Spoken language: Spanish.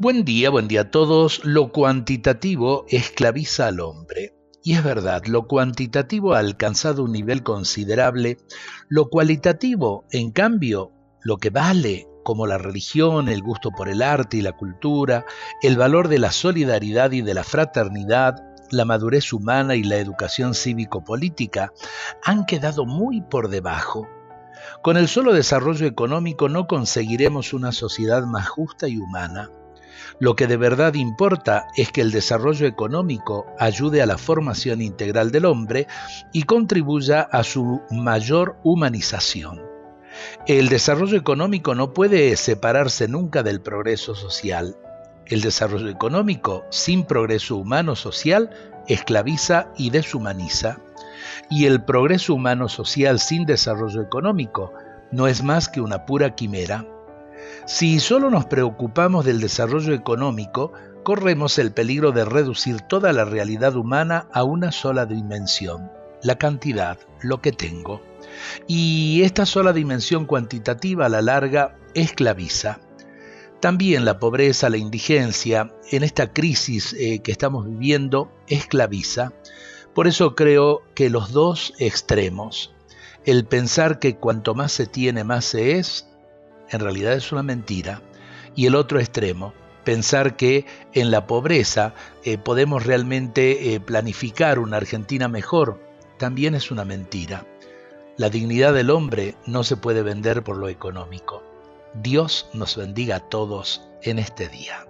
Buen día, buen día a todos. Lo cuantitativo esclaviza al hombre. Y es verdad, lo cuantitativo ha alcanzado un nivel considerable. Lo cualitativo, en cambio, lo que vale, como la religión, el gusto por el arte y la cultura, el valor de la solidaridad y de la fraternidad, la madurez humana y la educación cívico-política, han quedado muy por debajo. Con el solo desarrollo económico no conseguiremos una sociedad más justa y humana. Lo que de verdad importa es que el desarrollo económico ayude a la formación integral del hombre y contribuya a su mayor humanización. El desarrollo económico no puede separarse nunca del progreso social. El desarrollo económico sin progreso humano social esclaviza y deshumaniza. Y el progreso humano social sin desarrollo económico no es más que una pura quimera. Si solo nos preocupamos del desarrollo económico, corremos el peligro de reducir toda la realidad humana a una sola dimensión, la cantidad, lo que tengo. Y esta sola dimensión cuantitativa a la larga esclaviza. También la pobreza, la indigencia, en esta crisis eh, que estamos viviendo, esclaviza. Por eso creo que los dos extremos, el pensar que cuanto más se tiene, más se es, en realidad es una mentira. Y el otro extremo, pensar que en la pobreza eh, podemos realmente eh, planificar una Argentina mejor, también es una mentira. La dignidad del hombre no se puede vender por lo económico. Dios nos bendiga a todos en este día.